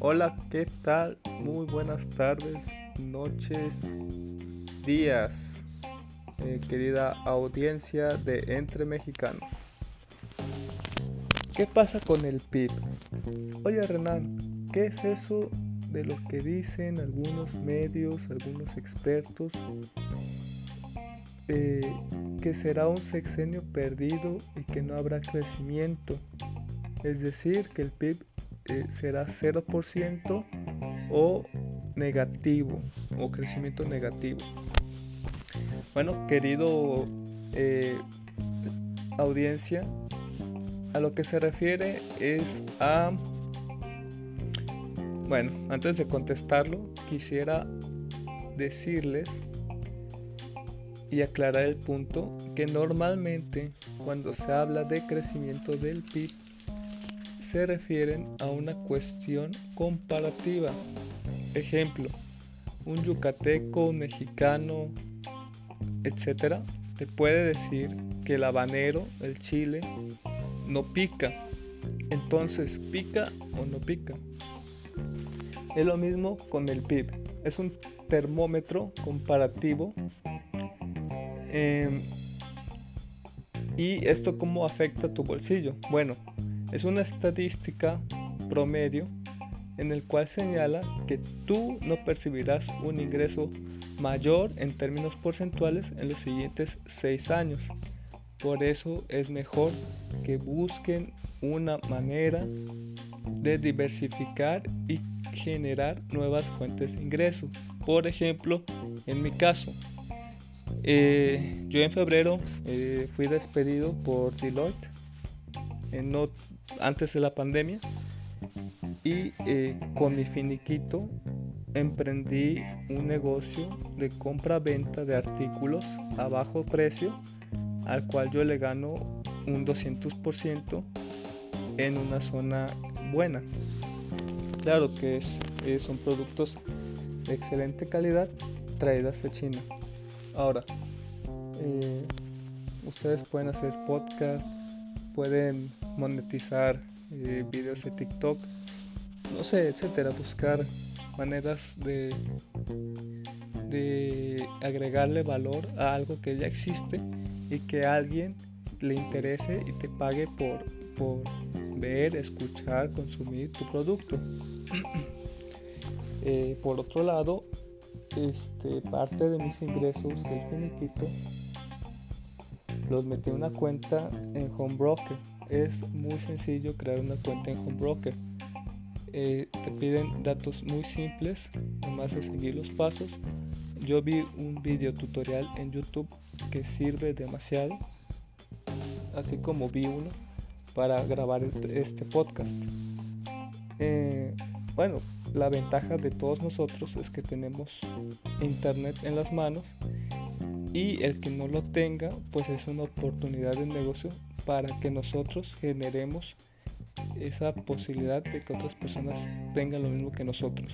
Hola, ¿qué tal? Muy buenas tardes, noches, días, eh, querida audiencia de Entre Mexicanos. ¿Qué pasa con el PIB? Oye Renan, ¿qué es eso de lo que dicen algunos medios, algunos expertos? Eh, que será un sexenio perdido y que no habrá crecimiento. Es decir, que el PIB eh, será 0% o negativo o crecimiento negativo. Bueno, querido eh, audiencia, a lo que se refiere es a... Bueno, antes de contestarlo, quisiera decirles y aclarar el punto que normalmente cuando se habla de crecimiento del PIB se refieren a una cuestión comparativa. Ejemplo, un yucateco, un mexicano, etcétera, te puede decir que el habanero, el chile, no pica. Entonces, ¿pica o no pica? Es lo mismo con el PIB. Es un termómetro comparativo. Em, ¿Y esto cómo afecta tu bolsillo? Bueno, es una estadística promedio en el cual señala que tú no percibirás un ingreso mayor en términos porcentuales en los siguientes seis años. Por eso es mejor que busquen una manera de diversificar y generar nuevas fuentes de ingreso. Por ejemplo, en mi caso, eh, yo en febrero eh, fui despedido por Deloitte no, antes de la pandemia y eh, con mi finiquito emprendí un negocio de compra-venta de artículos a bajo precio al cual yo le gano un 200% en una zona buena. Claro que es, eh, son productos de excelente calidad traídas de China. Ahora, eh, ustedes pueden hacer podcast, pueden monetizar eh, videos de TikTok, no sé, etcétera, buscar maneras de, de agregarle valor a algo que ya existe y que a alguien le interese y te pague por, por ver, escuchar, consumir tu producto. Eh, por otro lado, este, parte de mis ingresos del finiquito los metí una cuenta en Homebroker. Es muy sencillo crear una cuenta en Homebroker. Eh, te piden datos muy simples, nomás de seguir los pasos. Yo vi un video tutorial en YouTube que sirve demasiado, así como vi uno para grabar este podcast. Eh, bueno, la ventaja de todos nosotros es que tenemos internet en las manos y el que no lo tenga pues es una oportunidad de negocio para que nosotros generemos esa posibilidad de que otras personas tengan lo mismo que nosotros.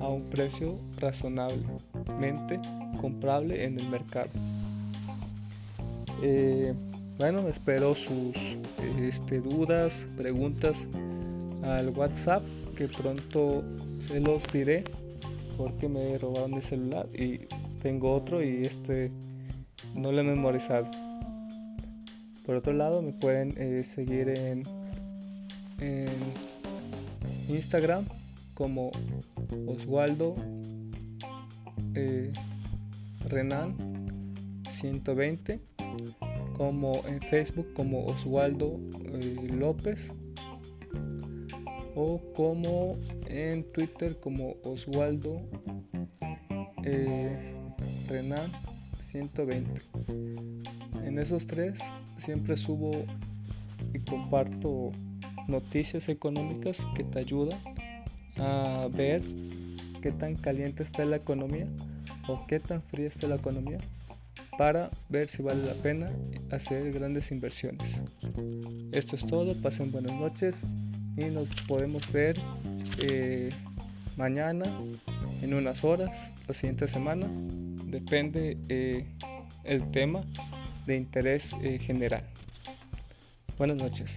A un precio razonablemente comprable en el mercado. Eh, bueno espero sus este, dudas preguntas al whatsapp que pronto se los diré porque me robaron el celular y tengo otro y este no lo he memorizado. Por otro lado, me pueden eh, seguir en, Instagram como Oswaldo eh, Renan 120, como en Facebook como Oswaldo eh, López o como en Twitter como Oswaldo Renan 120. En esos tres siempre subo y comparto noticias económicas que te ayudan a ver qué tan caliente está la economía o qué tan fría está la economía para ver si vale la pena hacer grandes inversiones. Esto es todo, pasen buenas noches y nos podemos ver eh, mañana en unas horas, la siguiente semana depende eh, el tema de interés eh, general. Buenas noches.